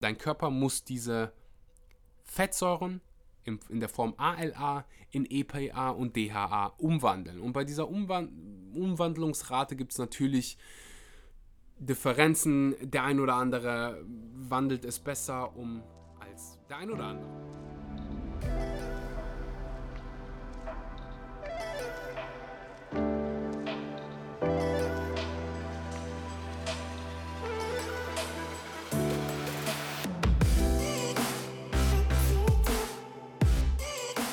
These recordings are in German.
dein Körper muss diese Fettsäuren in der Form ALA in EPA und DHA umwandeln. Und bei dieser Umwand Umwandlungsrate gibt es natürlich Differenzen. Der ein oder andere wandelt es besser um als der ein oder andere.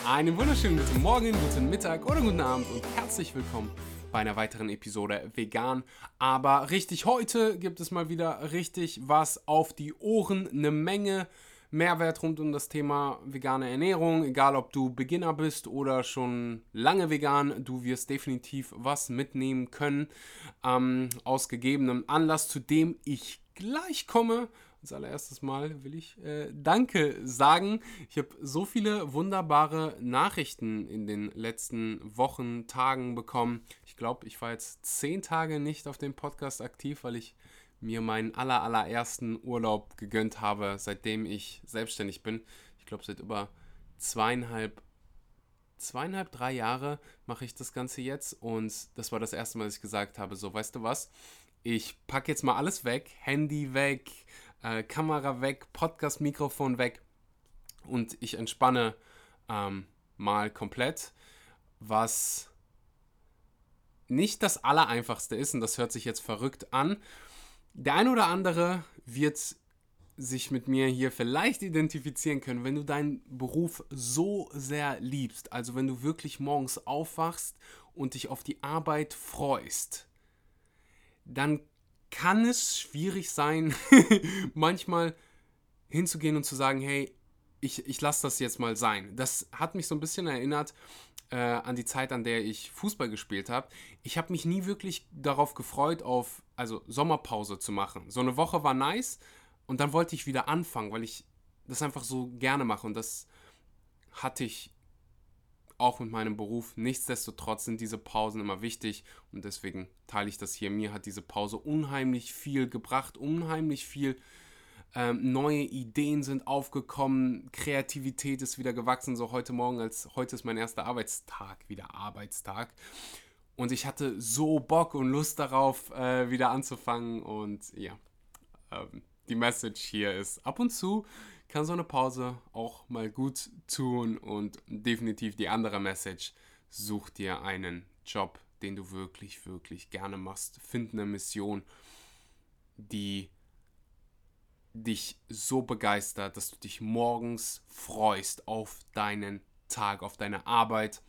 Einen wunderschönen guten Morgen, guten Mittag oder guten Abend und herzlich willkommen bei einer weiteren Episode Vegan. Aber richtig, heute gibt es mal wieder richtig was auf die Ohren. Eine Menge Mehrwert rund um das Thema vegane Ernährung. Egal, ob du Beginner bist oder schon lange vegan, du wirst definitiv was mitnehmen können. Ähm, aus gegebenem Anlass, zu dem ich gleich komme als allererstes Mal will ich äh, Danke sagen. Ich habe so viele wunderbare Nachrichten in den letzten Wochen, Tagen bekommen. Ich glaube, ich war jetzt zehn Tage nicht auf dem Podcast aktiv, weil ich mir meinen aller, allerersten Urlaub gegönnt habe, seitdem ich selbstständig bin. Ich glaube, seit über zweieinhalb, zweieinhalb, drei Jahre mache ich das Ganze jetzt und das war das erste Mal, dass ich gesagt habe, so, weißt du was, ich packe jetzt mal alles weg, Handy weg, äh, Kamera weg, Podcast-Mikrofon weg. Und ich entspanne ähm, mal komplett, was nicht das Allereinfachste ist und das hört sich jetzt verrückt an. Der ein oder andere wird sich mit mir hier vielleicht identifizieren können, wenn du deinen Beruf so sehr liebst, also wenn du wirklich morgens aufwachst und dich auf die Arbeit freust, dann kann es schwierig sein, manchmal hinzugehen und zu sagen, hey, ich, ich lasse das jetzt mal sein. Das hat mich so ein bisschen erinnert äh, an die Zeit, an der ich Fußball gespielt habe. Ich habe mich nie wirklich darauf gefreut, auf also Sommerpause zu machen. So eine Woche war nice und dann wollte ich wieder anfangen, weil ich das einfach so gerne mache und das hatte ich auch mit meinem Beruf. Nichtsdestotrotz sind diese Pausen immer wichtig und deswegen teile ich das hier. Mir hat diese Pause unheimlich viel gebracht, unheimlich viel. Ähm, neue Ideen sind aufgekommen, Kreativität ist wieder gewachsen. So heute Morgen, als heute ist mein erster Arbeitstag, wieder Arbeitstag. Und ich hatte so Bock und Lust darauf, äh, wieder anzufangen. Und ja, ähm, die Message hier ist ab und zu kann so eine Pause auch mal gut tun und definitiv die andere Message, such dir einen Job, den du wirklich, wirklich gerne machst. Find eine Mission, die dich so begeistert, dass du dich morgens freust auf deinen Tag, auf deine Arbeit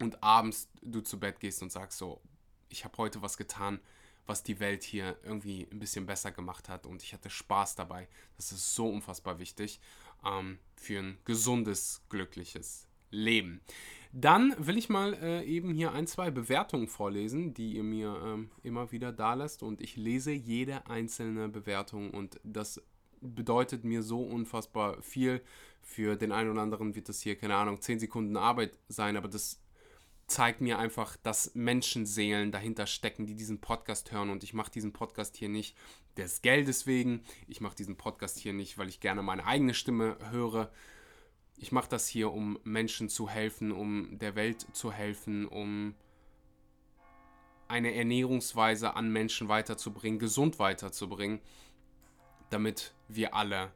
und abends du zu Bett gehst und sagst so, ich habe heute was getan, was die Welt hier irgendwie ein bisschen besser gemacht hat und ich hatte Spaß dabei. Das ist so unfassbar wichtig ähm, für ein gesundes, glückliches Leben. Dann will ich mal äh, eben hier ein, zwei Bewertungen vorlesen, die ihr mir ähm, immer wieder da lasst und ich lese jede einzelne Bewertung und das bedeutet mir so unfassbar viel. Für den einen oder anderen wird das hier, keine Ahnung, 10 Sekunden Arbeit sein, aber das zeigt mir einfach, dass Menschenseelen dahinter stecken, die diesen Podcast hören. Und ich mache diesen Podcast hier nicht des Geldes wegen. Ich mache diesen Podcast hier nicht, weil ich gerne meine eigene Stimme höre. Ich mache das hier, um Menschen zu helfen, um der Welt zu helfen, um eine Ernährungsweise an Menschen weiterzubringen, gesund weiterzubringen, damit wir alle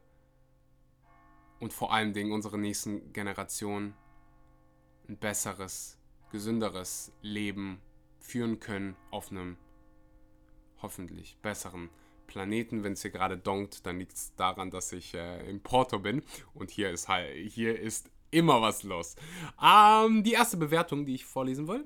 und vor allen Dingen unsere nächsten Generationen ein besseres gesünderes Leben führen können auf einem hoffentlich besseren Planeten. Wenn es hier gerade donkt, dann liegt es daran, dass ich äh, in Porto bin und hier ist hier ist immer was los. Ähm, die erste Bewertung, die ich vorlesen will.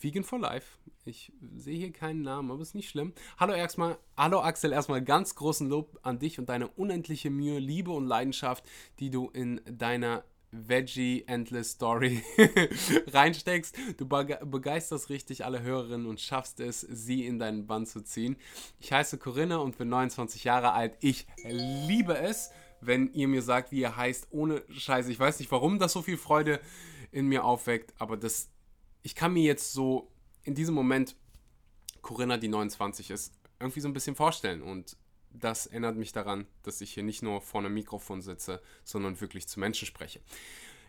Vegan for Life. Ich sehe hier keinen Namen, aber ist nicht schlimm. Hallo erstmal, hallo Axel, erstmal ganz großen Lob an dich und deine unendliche Mühe, Liebe und Leidenschaft, die du in deiner Veggie Endless Story reinsteckst. Du begeisterst richtig alle Hörerinnen und schaffst es, sie in deinen Bann zu ziehen. Ich heiße Corinna und bin 29 Jahre alt. Ich liebe es, wenn ihr mir sagt, wie ihr heißt, ohne Scheiße. Ich weiß nicht, warum das so viel Freude in mir aufweckt, aber das, ich kann mir jetzt so in diesem Moment Corinna, die 29 ist, irgendwie so ein bisschen vorstellen und das erinnert mich daran, dass ich hier nicht nur vor einem Mikrofon sitze, sondern wirklich zu Menschen spreche.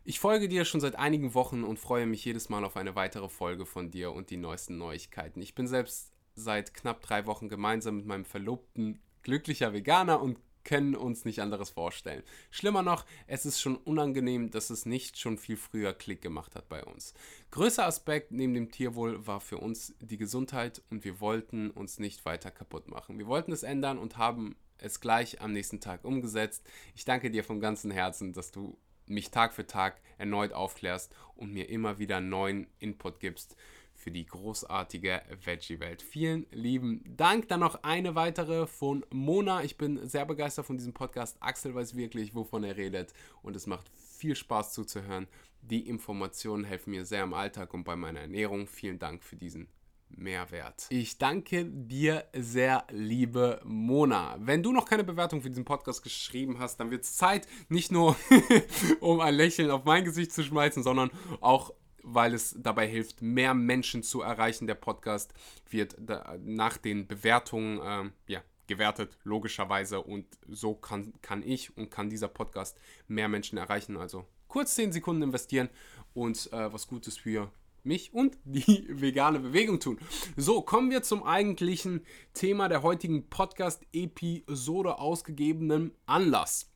Ich folge dir schon seit einigen Wochen und freue mich jedes Mal auf eine weitere Folge von dir und die neuesten Neuigkeiten. Ich bin selbst seit knapp drei Wochen gemeinsam mit meinem Verlobten glücklicher Veganer und können uns nicht anderes vorstellen. Schlimmer noch, es ist schon unangenehm, dass es nicht schon viel früher Klick gemacht hat bei uns. Größter Aspekt neben dem Tierwohl war für uns die Gesundheit und wir wollten uns nicht weiter kaputt machen. Wir wollten es ändern und haben es gleich am nächsten Tag umgesetzt. Ich danke dir von ganzem Herzen, dass du mich Tag für Tag erneut aufklärst und mir immer wieder neuen Input gibst für die großartige Veggie-Welt. Vielen lieben Dank. Dann noch eine weitere von Mona. Ich bin sehr begeistert von diesem Podcast. Axel weiß wirklich, wovon er redet und es macht viel Spaß zuzuhören. Die Informationen helfen mir sehr im Alltag und bei meiner Ernährung. Vielen Dank für diesen Mehrwert. Ich danke dir sehr, liebe Mona. Wenn du noch keine Bewertung für diesen Podcast geschrieben hast, dann wird es Zeit, nicht nur um ein Lächeln auf mein Gesicht zu schmeißen, sondern auch weil es dabei hilft, mehr Menschen zu erreichen. Der Podcast wird nach den Bewertungen äh, ja, gewertet, logischerweise. Und so kann, kann ich und kann dieser Podcast mehr Menschen erreichen. Also kurz 10 Sekunden investieren und äh, was Gutes für mich und die vegane Bewegung tun. So, kommen wir zum eigentlichen Thema der heutigen Podcast-Episode ausgegebenen Anlass.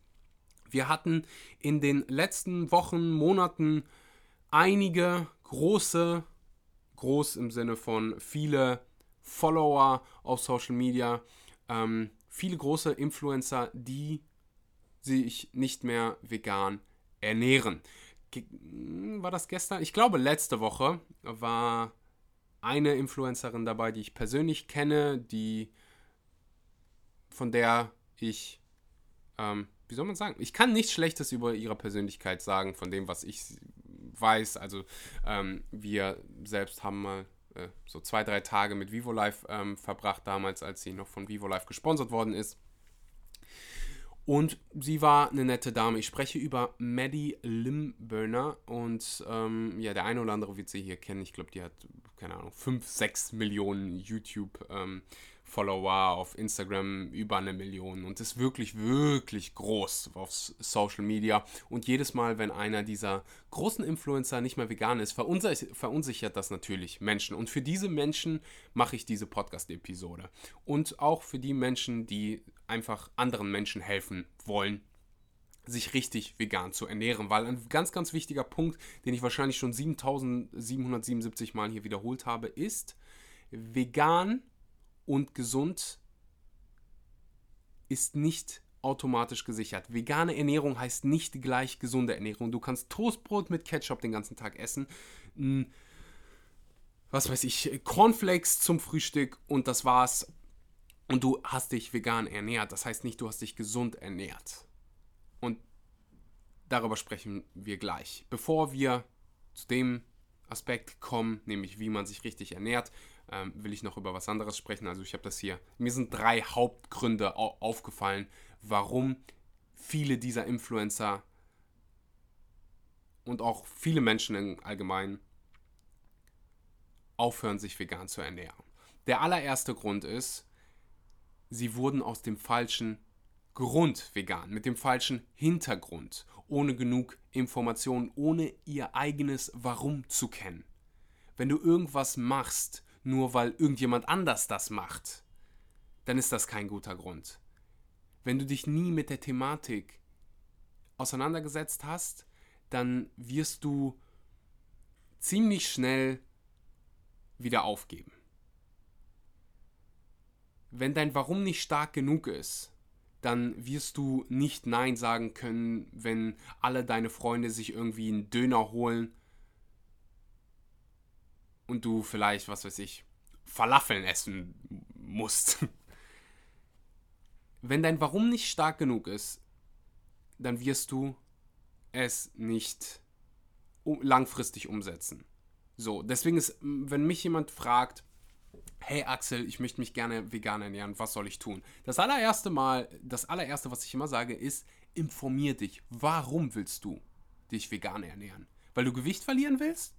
Wir hatten in den letzten Wochen, Monaten einige große, groß im Sinne von viele Follower auf Social Media, ähm, viele große Influencer, die sich nicht mehr vegan ernähren. Ge war das gestern? Ich glaube, letzte Woche war eine Influencerin dabei, die ich persönlich kenne, die von der ich ähm, wie soll man sagen? Ich kann nichts Schlechtes über ihre Persönlichkeit sagen, von dem, was ich weiß. Also ähm, wir selbst haben mal äh, so zwei, drei Tage mit VivoLife ähm, verbracht, damals, als sie noch von VivoLife gesponsert worden ist. Und sie war eine nette Dame. Ich spreche über Maddie Limburner und ähm, ja, der eine oder andere wird sie hier kennen. Ich glaube, die hat, keine Ahnung, 5, 6 Millionen YouTube ähm, Follower auf Instagram über eine Million und ist wirklich, wirklich groß auf Social Media. Und jedes Mal, wenn einer dieser großen Influencer nicht mehr vegan ist, verunsichert, das natürlich Menschen. Und für diese Menschen mache ich diese Podcast-Episode. Und auch für die Menschen, die einfach anderen Menschen helfen wollen, sich richtig vegan zu ernähren, weil ein ganz, ganz wichtiger Punkt, den ich wahrscheinlich schon 7777 Mal hier wiederholt habe, ist, vegan und gesund ist nicht automatisch gesichert. Vegane Ernährung heißt nicht gleich gesunde Ernährung. Du kannst Toastbrot mit Ketchup den ganzen Tag essen, was weiß ich, Cornflakes zum Frühstück und das war's. Und du hast dich vegan ernährt. Das heißt nicht, du hast dich gesund ernährt. Und darüber sprechen wir gleich. Bevor wir zu dem Aspekt kommen, nämlich wie man sich richtig ernährt, ähm, will ich noch über was anderes sprechen. Also ich habe das hier. Mir sind drei Hauptgründe au aufgefallen, warum viele dieser Influencer und auch viele Menschen im Allgemeinen aufhören, sich vegan zu ernähren. Der allererste Grund ist, sie wurden aus dem falschen Grund vegan, mit dem falschen Hintergrund, ohne genug Informationen, ohne ihr eigenes Warum zu kennen. Wenn du irgendwas machst, nur weil irgendjemand anders das macht, dann ist das kein guter Grund. Wenn du dich nie mit der Thematik auseinandergesetzt hast, dann wirst du ziemlich schnell wieder aufgeben. Wenn dein Warum nicht stark genug ist, dann wirst du nicht Nein sagen können, wenn alle deine Freunde sich irgendwie einen Döner holen und du vielleicht, was weiß ich, Falafeln essen musst. Wenn dein Warum nicht stark genug ist, dann wirst du es nicht langfristig umsetzen. So, deswegen ist, wenn mich jemand fragt, hey Axel, ich möchte mich gerne vegan ernähren, was soll ich tun? Das allererste Mal, das allererste, was ich immer sage, ist, informier dich. Warum willst du dich vegan ernähren? Weil du Gewicht verlieren willst?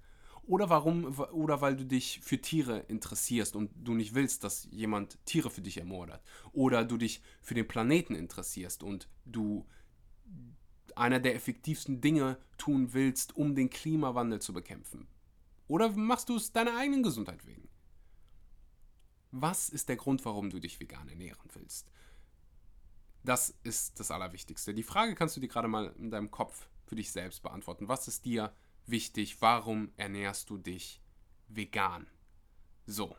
Oder warum, oder weil du dich für Tiere interessierst und du nicht willst, dass jemand Tiere für dich ermordet. Oder du dich für den Planeten interessierst und du einer der effektivsten Dinge tun willst, um den Klimawandel zu bekämpfen. Oder machst du es deiner eigenen Gesundheit wegen? Was ist der Grund, warum du dich vegan ernähren willst? Das ist das Allerwichtigste. Die Frage kannst du dir gerade mal in deinem Kopf für dich selbst beantworten. Was ist dir wichtig? Warum ernährst du dich vegan? So,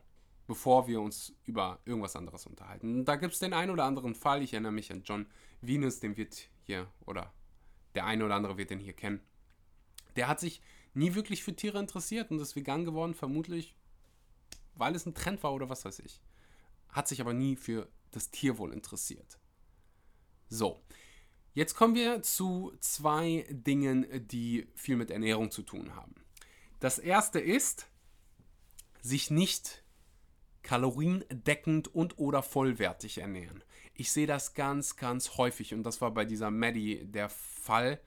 bevor wir uns über irgendwas anderes unterhalten. Da gibt es den einen oder anderen Fall. Ich erinnere mich an John Venus, den wird hier, oder der eine oder andere wird den hier kennen. Der hat sich nie wirklich für Tiere interessiert und ist vegan geworden, vermutlich, weil es ein Trend war oder was weiß ich. Hat sich aber nie für das Tierwohl interessiert. So, jetzt kommen wir zu zwei Dingen, die viel mit Ernährung zu tun haben. Das erste ist, sich nicht kaloriendeckend und oder vollwertig ernähren. Ich sehe das ganz, ganz häufig und das war bei dieser Maddie der Fall.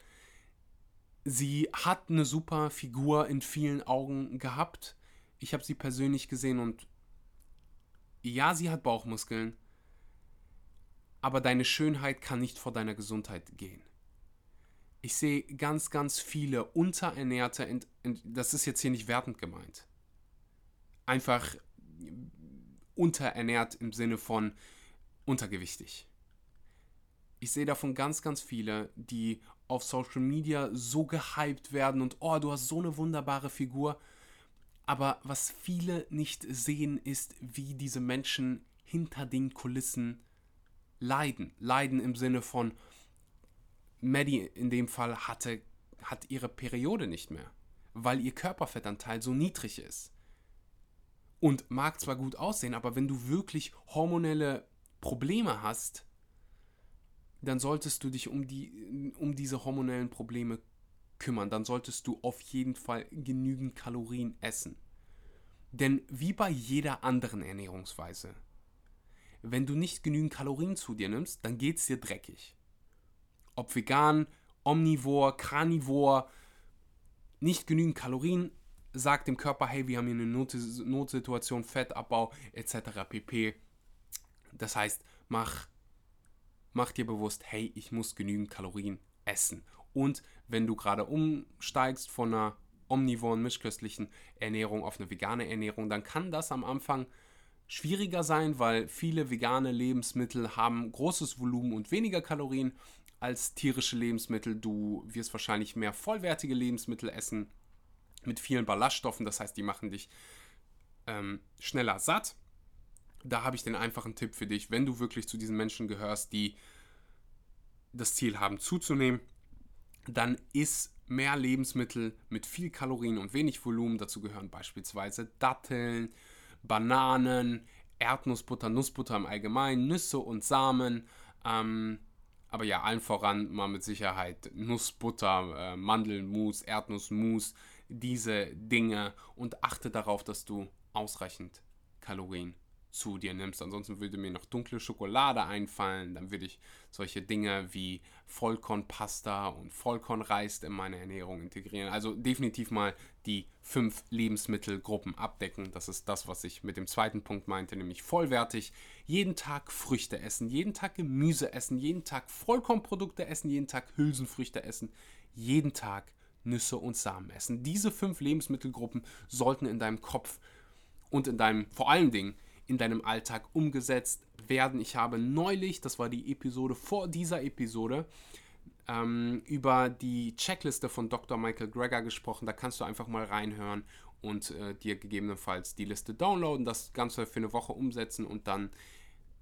Sie hat eine super Figur in vielen Augen gehabt. Ich habe sie persönlich gesehen und ja, sie hat Bauchmuskeln, aber deine Schönheit kann nicht vor deiner Gesundheit gehen. Ich sehe ganz, ganz viele unterernährte, das ist jetzt hier nicht wertend gemeint, einfach unterernährt im Sinne von untergewichtig. Ich sehe davon ganz, ganz viele, die auf Social Media so gehypt werden und oh, du hast so eine wunderbare Figur. Aber was viele nicht sehen, ist, wie diese Menschen hinter den Kulissen leiden. Leiden im Sinne von, Maddie in dem Fall hatte, hat ihre Periode nicht mehr, weil ihr Körperfettanteil so niedrig ist. Und mag zwar gut aussehen, aber wenn du wirklich hormonelle Probleme hast, dann solltest du dich um, die, um diese hormonellen Probleme kümmern. Dann solltest du auf jeden Fall genügend Kalorien essen. Denn wie bei jeder anderen Ernährungsweise wenn du nicht genügend Kalorien zu dir nimmst, dann geht es dir dreckig. Ob vegan, omnivor, carnivor, nicht genügend Kalorien, sagt dem Körper, hey, wir haben hier eine Not Notsituation, Fettabbau etc. pp. Das heißt, mach, mach dir bewusst, hey, ich muss genügend Kalorien essen. Und wenn du gerade umsteigst von einer omnivoren, mischköstlichen Ernährung auf eine vegane Ernährung, dann kann das am Anfang schwieriger sein, weil viele vegane Lebensmittel haben großes Volumen und weniger Kalorien als tierische Lebensmittel. Du wirst wahrscheinlich mehr vollwertige Lebensmittel essen mit vielen Ballaststoffen, das heißt, die machen dich ähm, schneller satt. Da habe ich den einfachen Tipp für dich, wenn du wirklich zu diesen Menschen gehörst, die das Ziel haben zuzunehmen, dann isst mehr Lebensmittel mit viel Kalorien und wenig Volumen. Dazu gehören beispielsweise Datteln, Bananen, Erdnussbutter, Nussbutter im Allgemeinen, Nüsse und Samen. Ähm, aber ja, allen voran mal mit Sicherheit Nussbutter, äh, Mandelmus, Erdnussmus, diese Dinge und achte darauf, dass du ausreichend Kalorien zu dir nimmst. Ansonsten würde mir noch dunkle Schokolade einfallen. Dann würde ich solche Dinge wie Vollkornpasta und Vollkornreis in meine Ernährung integrieren. Also definitiv mal die fünf Lebensmittelgruppen abdecken. Das ist das, was ich mit dem zweiten Punkt meinte, nämlich vollwertig. Jeden Tag Früchte essen, jeden Tag Gemüse essen, jeden Tag Vollkornprodukte essen, jeden Tag Hülsenfrüchte essen, jeden Tag Nüsse und Samen essen. Diese fünf Lebensmittelgruppen sollten in deinem Kopf und in deinem, vor allen Dingen, in deinem Alltag umgesetzt werden. Ich habe neulich, das war die Episode vor dieser Episode, ähm, über die Checkliste von Dr. Michael Greger gesprochen. Da kannst du einfach mal reinhören und äh, dir gegebenenfalls die Liste downloaden, das Ganze für eine Woche umsetzen und dann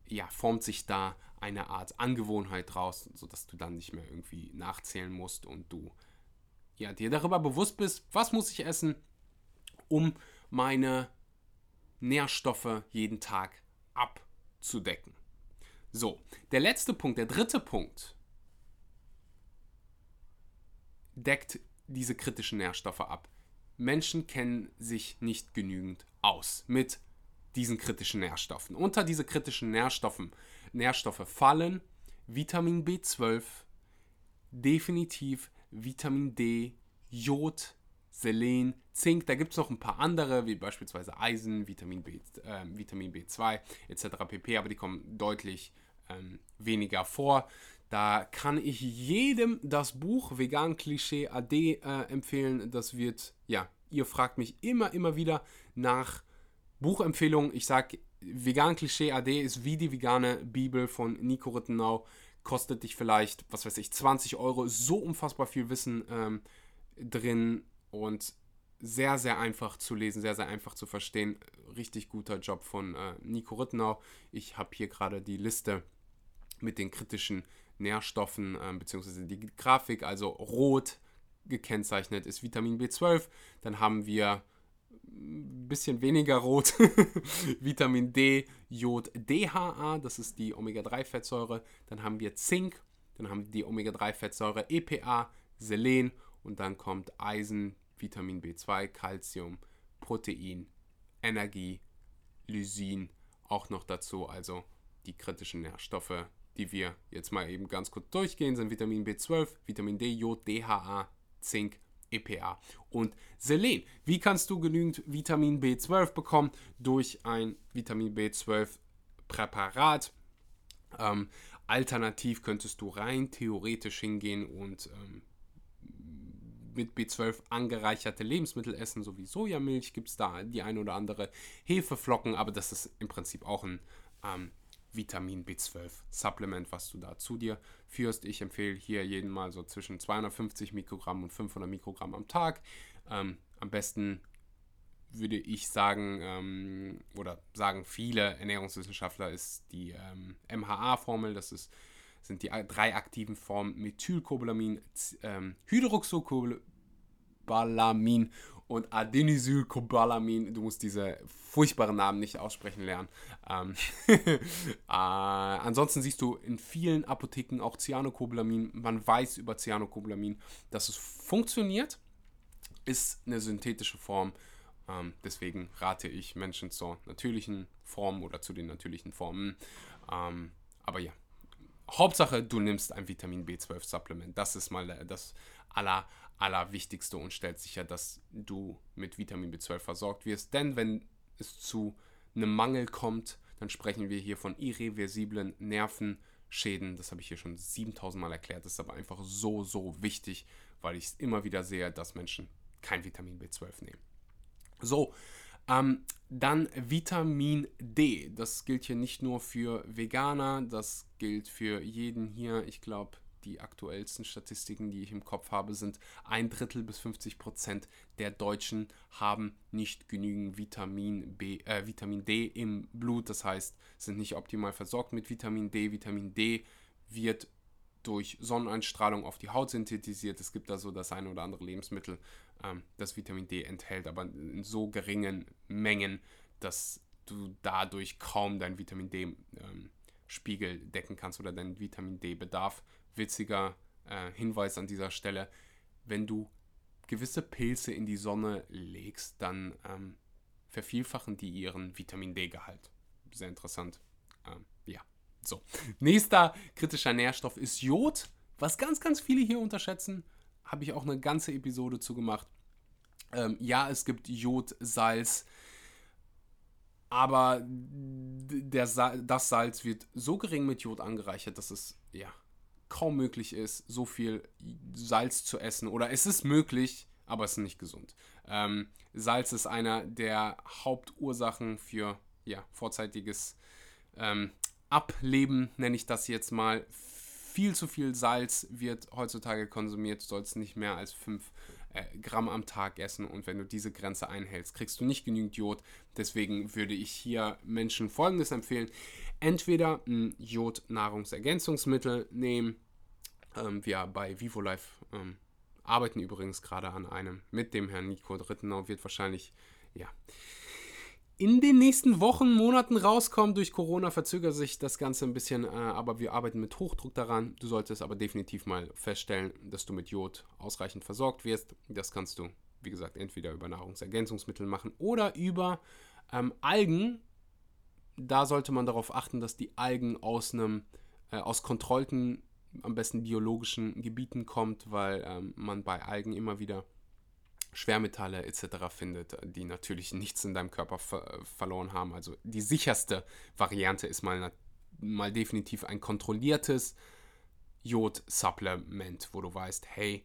ja, formt sich da eine Art Angewohnheit draus, sodass du dann nicht mehr irgendwie nachzählen musst und du ja, dir darüber bewusst bist, was muss ich essen, um meine Nährstoffe jeden Tag abzudecken. So, der letzte Punkt, der dritte Punkt, deckt diese kritischen Nährstoffe ab. Menschen kennen sich nicht genügend aus mit diesen kritischen Nährstoffen. Unter diese kritischen Nährstoffen, Nährstoffe fallen Vitamin B12, definitiv Vitamin D, Jod, Selen, Zink. Da gibt es noch ein paar andere, wie beispielsweise Eisen, Vitamin, B, äh, Vitamin B2 etc. pp. Aber die kommen deutlich ähm, weniger vor. Da kann ich jedem das Buch Vegan Klischee AD äh, empfehlen. Das wird, ja, ihr fragt mich immer, immer wieder nach Buchempfehlungen. Ich sage, Vegan Klischee AD ist wie die vegane Bibel von Nico Rittenau. Kostet dich vielleicht, was weiß ich, 20 Euro. So unfassbar viel Wissen ähm, drin und sehr, sehr einfach zu lesen, sehr, sehr einfach zu verstehen. Richtig guter Job von äh, Nico Rittenau. Ich habe hier gerade die Liste mit den kritischen Nährstoffen äh, beziehungsweise die Grafik, also rot gekennzeichnet ist Vitamin B12. Dann haben wir ein bisschen weniger rot Vitamin D, Jod, DHA, das ist die Omega-3-Fettsäure. Dann haben wir Zink, dann haben wir die Omega-3-Fettsäure EPA, Selen und dann kommt Eisen, Vitamin B2, Calcium, Protein, Energie, Lysin auch noch dazu, also die kritischen Nährstoffe, die wir jetzt mal eben ganz kurz durchgehen, sind Vitamin B12, Vitamin D, Jod, DHA, Zink, EPA und Selen. Wie kannst du genügend Vitamin B12 bekommen? Durch ein Vitamin B12 Präparat. Ähm, alternativ könntest du rein theoretisch hingehen und ähm, mit B12 angereicherte Lebensmittel essen, so wie Sojamilch gibt es da die ein oder andere Hefeflocken, aber das ist im Prinzip auch ein ähm, Vitamin B12 Supplement, was du da zu dir führst. Ich empfehle hier jeden mal so zwischen 250 Mikrogramm und 500 Mikrogramm am Tag. Ähm, am besten würde ich sagen, ähm, oder sagen viele Ernährungswissenschaftler, ist die ähm, MHA-Formel. Das ist, sind die drei aktiven Formen Methylcobalamin, ähm, Hydroxycobalamin und Adenosylcobalamin. Du musst diese furchtbaren Namen nicht aussprechen lernen. Ähm, äh, ansonsten siehst du in vielen Apotheken auch Cyanocobalamin. Man weiß über Cyanocobalamin, dass es funktioniert. Ist eine synthetische Form. Ähm, deswegen rate ich Menschen zur natürlichen Form oder zu den natürlichen Formen. Ähm, aber ja, Hauptsache, du nimmst ein Vitamin B12-Supplement. Das ist mal das aller, allerwichtigste und stellt sicher, dass du mit Vitamin B12 versorgt wirst. Denn wenn es zu einem Mangel kommt, dann sprechen wir hier von irreversiblen Nervenschäden. Das habe ich hier schon 7000 Mal erklärt. Das ist aber einfach so, so wichtig, weil ich es immer wieder sehe, dass Menschen kein Vitamin B12 nehmen. So, ähm, dann Vitamin D. Das gilt hier nicht nur für Veganer, das gilt für jeden hier. Ich glaube, die aktuellsten Statistiken, die ich im Kopf habe, sind ein Drittel bis 50 Prozent der Deutschen haben nicht genügend Vitamin, B, äh, Vitamin D im Blut. Das heißt, sind nicht optimal versorgt mit Vitamin D. Vitamin D wird durch Sonneneinstrahlung auf die Haut synthetisiert. Es gibt da so das eine oder andere Lebensmittel, ähm, das Vitamin D enthält, aber in so geringen Mengen, dass du dadurch kaum dein Vitamin D ähm, Spiegel decken kannst oder deinen Vitamin D-Bedarf. Witziger äh, Hinweis an dieser Stelle, wenn du gewisse Pilze in die Sonne legst, dann ähm, vervielfachen die ihren Vitamin D-Gehalt. Sehr interessant. Ähm, ja, so. Nächster kritischer Nährstoff ist Jod, was ganz, ganz viele hier unterschätzen. Habe ich auch eine ganze Episode zu gemacht. Ähm, ja, es gibt Jodsalz, aber der Sa das Salz wird so gering mit Jod angereichert, dass es ja kaum möglich ist, so viel Salz zu essen. Oder es ist möglich, aber es ist nicht gesund. Ähm, Salz ist einer der Hauptursachen für ja, vorzeitiges ähm, Ableben, nenne ich das jetzt mal. Viel zu viel Salz wird heutzutage konsumiert, du sollst nicht mehr als 5 äh, Gramm am Tag essen und wenn du diese Grenze einhältst, kriegst du nicht genügend Jod. Deswegen würde ich hier Menschen Folgendes empfehlen. Entweder ein Jod-Nahrungsergänzungsmittel nehmen. Ähm, wir bei VivoLife ähm, arbeiten übrigens gerade an einem mit dem Herrn Nico Drittenau, wird wahrscheinlich, ja, in den nächsten Wochen, Monaten rauskommen. Durch Corona verzögert sich das Ganze ein bisschen, äh, aber wir arbeiten mit Hochdruck daran. Du solltest aber definitiv mal feststellen, dass du mit Jod ausreichend versorgt wirst. Das kannst du, wie gesagt, entweder über Nahrungsergänzungsmittel machen oder über ähm, Algen. Da sollte man darauf achten, dass die Algen aus einem äh, aus kontrollten, am besten biologischen Gebieten kommt, weil ähm, man bei Algen immer wieder Schwermetalle etc. findet, die natürlich nichts in deinem Körper ver verloren haben. Also die sicherste Variante ist mal, mal definitiv ein kontrolliertes Jod-Supplement, wo du weißt, hey,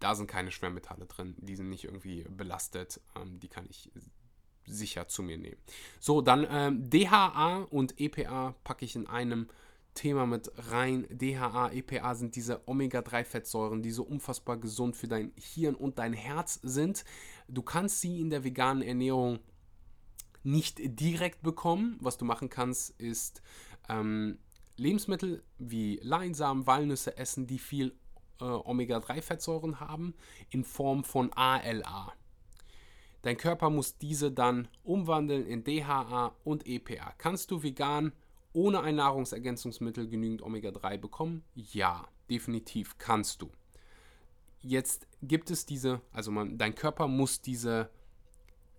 da sind keine Schwermetalle drin, die sind nicht irgendwie belastet, ähm, die kann ich sicher zu mir nehmen. So, dann ähm, DHA und EPA packe ich in einem Thema mit rein. DHA, EPA sind diese Omega-3-Fettsäuren, die so unfassbar gesund für dein Hirn und dein Herz sind. Du kannst sie in der veganen Ernährung nicht direkt bekommen. Was du machen kannst, ist ähm, Lebensmittel wie Leinsamen, Walnüsse essen, die viel äh, Omega-3-Fettsäuren haben, in Form von ALA. Dein Körper muss diese dann umwandeln in DHA und EPA. Kannst du vegan ohne ein Nahrungsergänzungsmittel genügend Omega-3 bekommen? Ja, definitiv kannst du. Jetzt gibt es diese, also man, dein Körper muss diese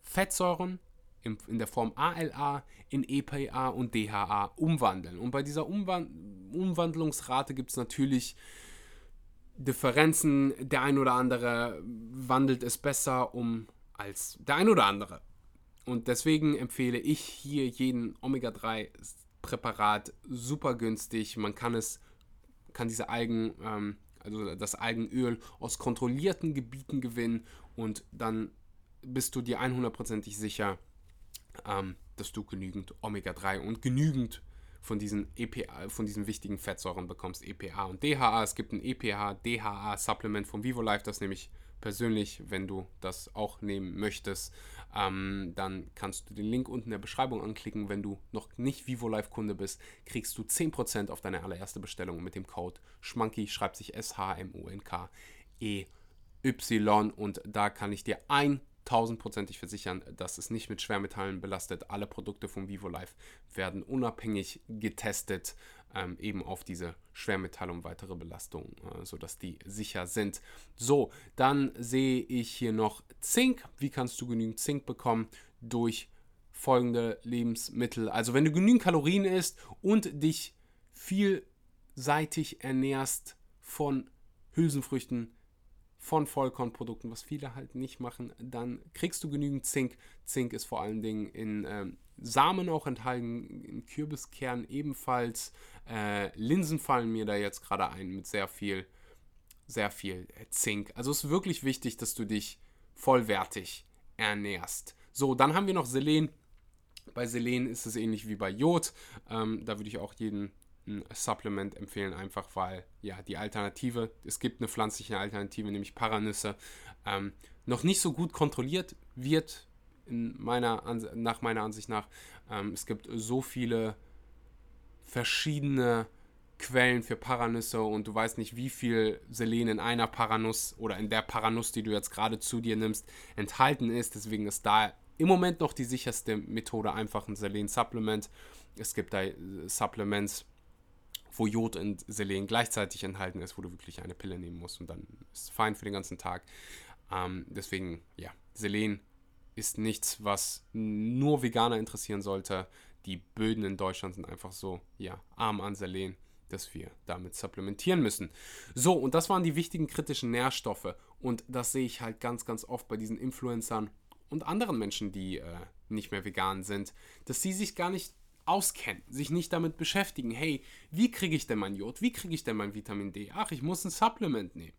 Fettsäuren in, in der Form ALA in EPA und DHA umwandeln. Und bei dieser Umwand Umwandlungsrate gibt es natürlich Differenzen. Der ein oder andere wandelt es besser um als der ein oder andere. Und deswegen empfehle ich hier jeden Omega-3 Präparat super günstig. Man kann es, kann diese Algen, ähm, also das Algenöl aus kontrollierten Gebieten gewinnen und dann bist du dir 100%ig sicher, ähm, dass du genügend Omega-3 und genügend von diesen EPA, von diesen wichtigen Fettsäuren bekommst, EPA und DHA. Es gibt ein EPA-DHA-Supplement von VivoLife, das nehme ich persönlich, wenn du das auch nehmen möchtest, ähm, dann kannst du den Link unten in der Beschreibung anklicken. Wenn du noch nicht VivoLife-Kunde bist, kriegst du 10% auf deine allererste Bestellung mit dem Code Schmanky, schreibt sich S-H-M-U-N-K-E-Y und da kann ich dir ein tausendprozentig versichern, dass es nicht mit Schwermetallen belastet. Alle Produkte von VivoLife werden unabhängig getestet, ähm, eben auf diese Schwermetalle und weitere Belastungen, äh, sodass die sicher sind. So, dann sehe ich hier noch Zink. Wie kannst du genügend Zink bekommen? Durch folgende Lebensmittel. Also wenn du genügend Kalorien isst und dich vielseitig ernährst von Hülsenfrüchten, von Vollkornprodukten, was viele halt nicht machen, dann kriegst du genügend Zink. Zink ist vor allen Dingen in ähm, Samen auch enthalten, Kürbiskern ebenfalls. Äh, Linsen fallen mir da jetzt gerade ein mit sehr viel, sehr viel Zink. Also es ist wirklich wichtig, dass du dich vollwertig ernährst. So, dann haben wir noch Selen. Bei Selen ist es ähnlich wie bei Jod. Ähm, da würde ich auch jeden ein Supplement empfehlen, einfach weil ja die Alternative, es gibt eine pflanzliche Alternative, nämlich Paranüsse, ähm, noch nicht so gut kontrolliert wird, meiner nach meiner Ansicht nach. Ähm, es gibt so viele verschiedene Quellen für Paranüsse und du weißt nicht, wie viel Selen in einer Paranuss oder in der Paranuss, die du jetzt gerade zu dir nimmst, enthalten ist. Deswegen ist da im Moment noch die sicherste Methode einfach ein Selen-Supplement. Es gibt da äh, Supplements, wo Jod und Selen gleichzeitig enthalten ist, wo du wirklich eine Pille nehmen musst und dann ist es fein für den ganzen Tag. Ähm, deswegen, ja, Selen ist nichts, was nur Veganer interessieren sollte. Die Böden in Deutschland sind einfach so, ja, arm an Selen, dass wir damit supplementieren müssen. So, und das waren die wichtigen kritischen Nährstoffe. Und das sehe ich halt ganz, ganz oft bei diesen Influencern und anderen Menschen, die äh, nicht mehr vegan sind, dass sie sich gar nicht auskennen, sich nicht damit beschäftigen, hey, wie kriege ich denn mein Jod, wie kriege ich denn mein Vitamin D? Ach, ich muss ein Supplement nehmen.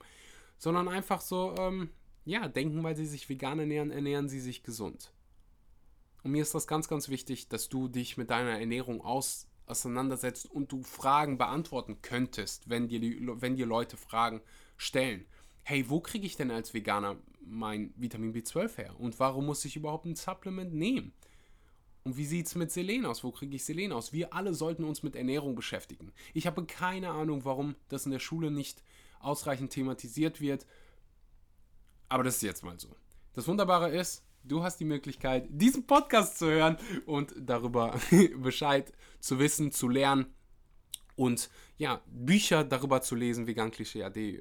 Sondern einfach so, ähm, ja, denken, weil sie sich vegan ernähren, ernähren sie sich gesund. Und mir ist das ganz, ganz wichtig, dass du dich mit deiner Ernährung aus, auseinandersetzt und du Fragen beantworten könntest, wenn dir, die, wenn dir Leute Fragen stellen. Hey, wo kriege ich denn als Veganer mein Vitamin B12 her? Und warum muss ich überhaupt ein Supplement nehmen? Und wie sieht es mit Selen aus? Wo kriege ich Selen aus? Wir alle sollten uns mit Ernährung beschäftigen. Ich habe keine Ahnung, warum das in der Schule nicht ausreichend thematisiert wird. Aber das ist jetzt mal so. Das Wunderbare ist, du hast die Möglichkeit, diesen Podcast zu hören und darüber Bescheid zu wissen, zu lernen und ja, Bücher darüber zu lesen, Vegan Klischee AD,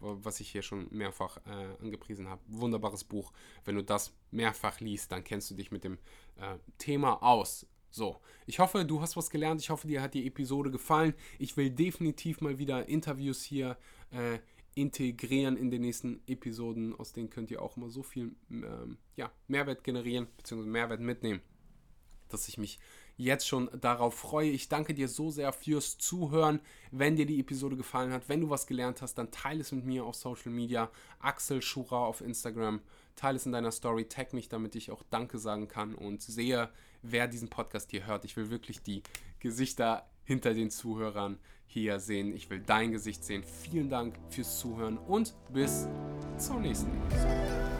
was ich hier schon mehrfach äh, angepriesen habe. Wunderbares Buch. Wenn du das mehrfach liest, dann kennst du dich mit dem äh, Thema aus. So, ich hoffe, du hast was gelernt. Ich hoffe, dir hat die Episode gefallen. Ich will definitiv mal wieder Interviews hier äh, integrieren in den nächsten Episoden. Aus denen könnt ihr auch immer so viel ähm, ja, Mehrwert generieren, bzw. Mehrwert mitnehmen, dass ich mich jetzt schon darauf freue. Ich danke dir so sehr fürs Zuhören. Wenn dir die Episode gefallen hat, wenn du was gelernt hast, dann teile es mit mir auf Social Media. Axel Schura auf Instagram. Teile es in deiner Story, tag mich, damit ich auch Danke sagen kann und sehe, wer diesen Podcast hier hört. Ich will wirklich die Gesichter hinter den Zuhörern hier sehen. Ich will dein Gesicht sehen. Vielen Dank fürs Zuhören und bis zur nächsten Episode.